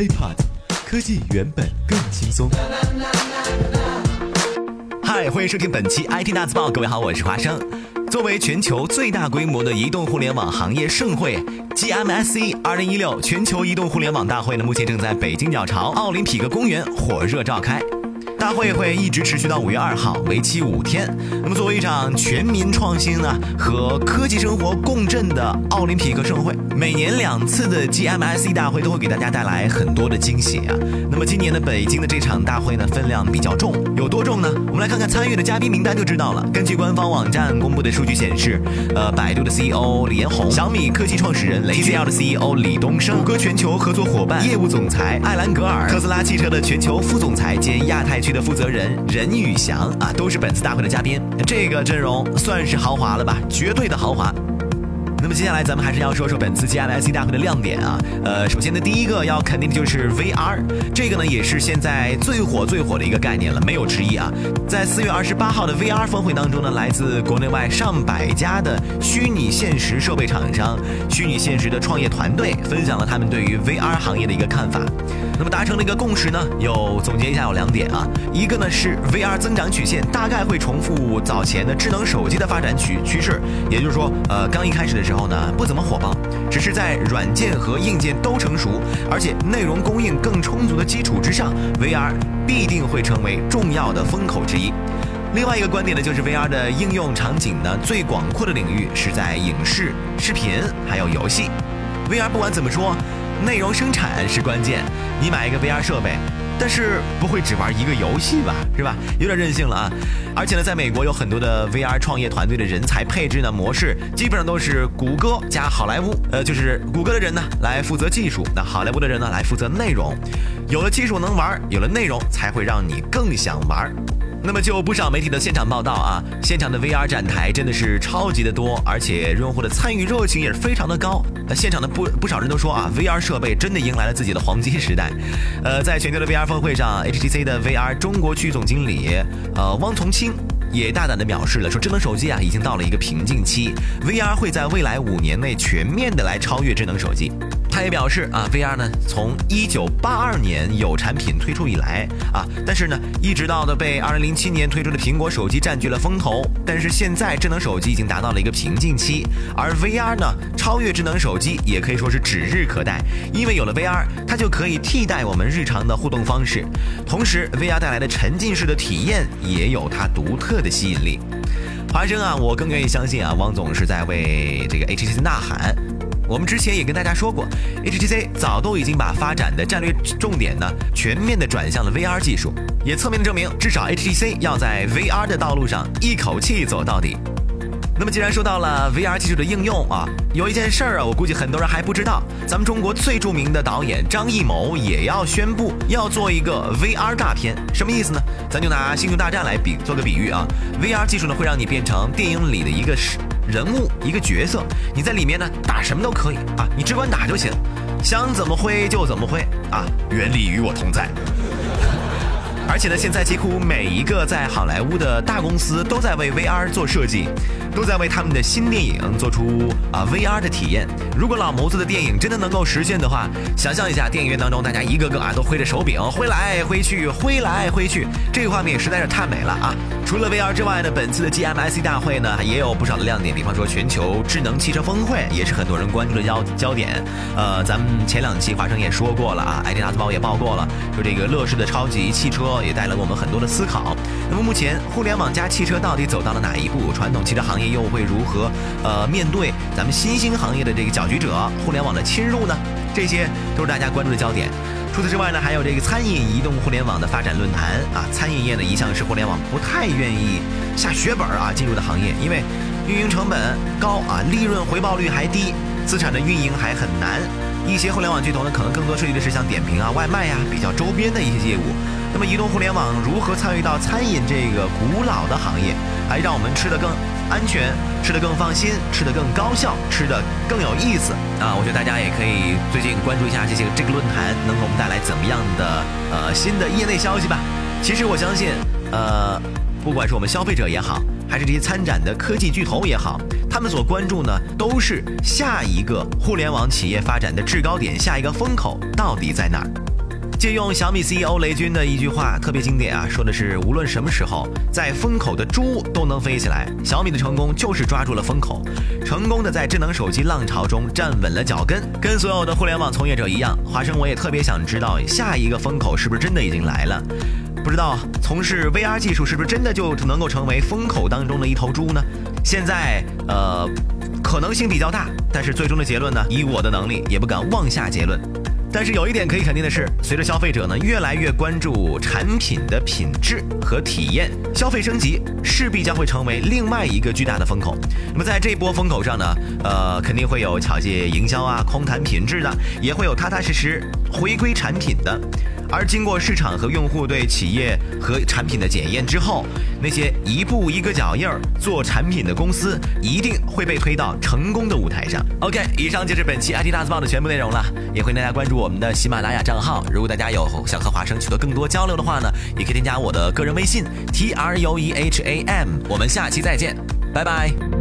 HiPod，科技原本更轻松。嗨，欢迎收听本期 IT 大字报，各位好，我是华生。作为全球最大规模的移动互联网行业盛会，GMSC 2016全球移动互联网大会呢，目前正在北京鸟巢奥林匹克公园火热召开。大会会一直持续到五月二号，为期五天。那么，作为一场全民创新呢和科技生活共振的奥林匹克盛会，每年两次的 GMSC 大会都会给大家带来很多的惊喜啊。那么，今年的北京的这场大会呢，分量比较重，有多重呢？我们来看看参与的嘉宾名单就知道了。根据官方网站公布的数据显示，呃，百度的 CEO 李彦宏，小米科技创始人雷 TCL 的 CEO 李东生，谷歌全球合作伙伴业务总裁艾兰格尔，特斯拉汽车的全球副总裁兼亚太区。的负责人任宇翔啊，都是本次大会的嘉宾，这个阵容算是豪华了吧？绝对的豪华。那么接下来咱们还是要说说本次 GMC 大会的亮点啊。呃，首先呢，第一个要肯定的就是 VR，这个呢也是现在最火最火的一个概念了，没有之一啊。在四月二十八号的 VR 峰会当中呢，来自国内外上百家的虚拟现实设备厂商、虚拟现实的创业团队，分享了他们对于 VR 行业的一个看法。那么达成了一个共识呢，有总结一下有两点啊，一个呢是 VR 增长曲线大概会重复早前的智能手机的发展趋趋势，也就是说，呃，刚一开始的时候呢不怎么火爆，只是在软件和硬件都成熟，而且内容供应更充足的基础之上，VR 必定会成为重要的风口之一。另外一个观点呢，就是 VR 的应用场景呢最广阔的领域是在影视、视频还有游戏。VR 不管怎么说。内容生产是关键，你买一个 VR 设备，但是不会只玩一个游戏吧，是吧？有点任性了啊！而且呢，在美国有很多的 VR 创业团队的人才配置呢模式，基本上都是谷歌加好莱坞，呃，就是谷歌的人呢来负责技术，那好莱坞的人呢来负责内容。有了技术能玩，有了内容才会让你更想玩。那么就不少媒体的现场报道啊，现场的 VR 展台真的是超级的多，而且用户的参与热情也是非常的高。呃，现场的不不少人都说啊，VR 设备真的迎来了自己的黄金时代。呃，在全球的 VR 峰会上，HTC 的 VR 中国区总经理呃汪从清也大胆的表示了，说智能手机啊已经到了一个瓶颈期，VR 会在未来五年内全面的来超越智能手机。他也表示啊，VR 呢，从一九八二年有产品推出以来啊，但是呢，一直到的被二零零七年推出的苹果手机占据了风头。但是现在智能手机已经达到了一个瓶颈期，而 VR 呢，超越智能手机也可以说是指日可待。因为有了 VR，它就可以替代我们日常的互动方式，同时 VR 带来的沉浸式的体验也有它独特的吸引力。华生啊，我更愿意相信啊，汪总是在为这个 HTC 呐喊。我们之前也跟大家说过，HTC 早都已经把发展的战略重点呢全面的转向了 VR 技术，也侧面的证明，至少 HTC 要在 VR 的道路上一口气走到底。那么既然说到了 VR 技术的应用啊，有一件事儿啊，我估计很多人还不知道，咱们中国最著名的导演张艺谋也要宣布要做一个 VR 大片，什么意思呢？咱就拿《星球大战》来比做个比喻啊，VR 技术呢会让你变成电影里的一个。人物一个角色，你在里面呢打什么都可以啊，你只管打就行，想怎么挥就怎么挥啊，原理与我同在。而且呢，现在几乎每一个在好莱坞的大公司都在为 VR 做设计，都在为他们的新电影做出啊 VR 的体验。如果老谋子的电影真的能够实现的话，想象一下电影院当中大家一个个啊都挥着手柄挥来挥去，挥来挥去，这个画面实在是太美了啊！除了 VR 之外呢，本次的 GMIC 大会呢也有不少的亮点，比方说全球智能汽车峰会也是很多人关注的焦焦点。呃，咱们前两期华生也说过了啊，IT 大字报也报过了，说这个乐视的超级汽车。也带来我们很多的思考。那么目前，互联网加汽车到底走到了哪一步？传统汽车行业又会如何呃面对咱们新兴行业的这个搅局者互联网的侵入呢？这些都是大家关注的焦点。除此之外呢，还有这个餐饮移动互联网的发展论坛啊。餐饮业呢一向是互联网不太愿意下血本啊进入的行业，因为运营成本高啊，利润回报率还低，资产的运营还很难。一些互联网巨头呢，可能更多涉及的是像点评啊、外卖呀比较周边的一些业务。那么，移动互联网如何参与到餐饮这个古老的行业，还让我们吃得更安全、吃得更放心、吃得更高效、吃得更有意思啊？我觉得大家也可以最近关注一下这些这个论坛，能给我们带来怎么样的呃新的业内消息吧？其实我相信，呃，不管是我们消费者也好，还是这些参展的科技巨头也好，他们所关注呢，都是下一个互联网企业发展的制高点，下一个风口到底在哪儿？借用小米 CEO 雷军的一句话，特别经典啊，说的是无论什么时候，在风口的猪都能飞起来。小米的成功就是抓住了风口，成功的在智能手机浪潮中站稳了脚跟。跟所有的互联网从业者一样，华生我也特别想知道下一个风口是不是真的已经来了。不知道从事 VR 技术是不是真的就能够成为风口当中的一头猪呢？现在呃，可能性比较大，但是最终的结论呢，以我的能力也不敢妄下结论。但是有一点可以肯定的是，随着消费者呢越来越关注产品的品质和体验，消费升级势必将会成为另外一个巨大的风口。那么在这波风口上呢，呃，肯定会有巧借营销啊、空谈品质的，也会有踏踏实实回归产品的。而经过市场和用户对企业和产品的检验之后，那些一步一个脚印儿做产品的公司，一定会被推到成功的舞台上。OK，以上就是本期 IT 大字报的全部内容了，也欢迎大家关注我们的喜马拉雅账号。如果大家有想和华生取得更多交流的话呢，也可以添加我的个人微信 T R U E H A M。我们下期再见，拜拜。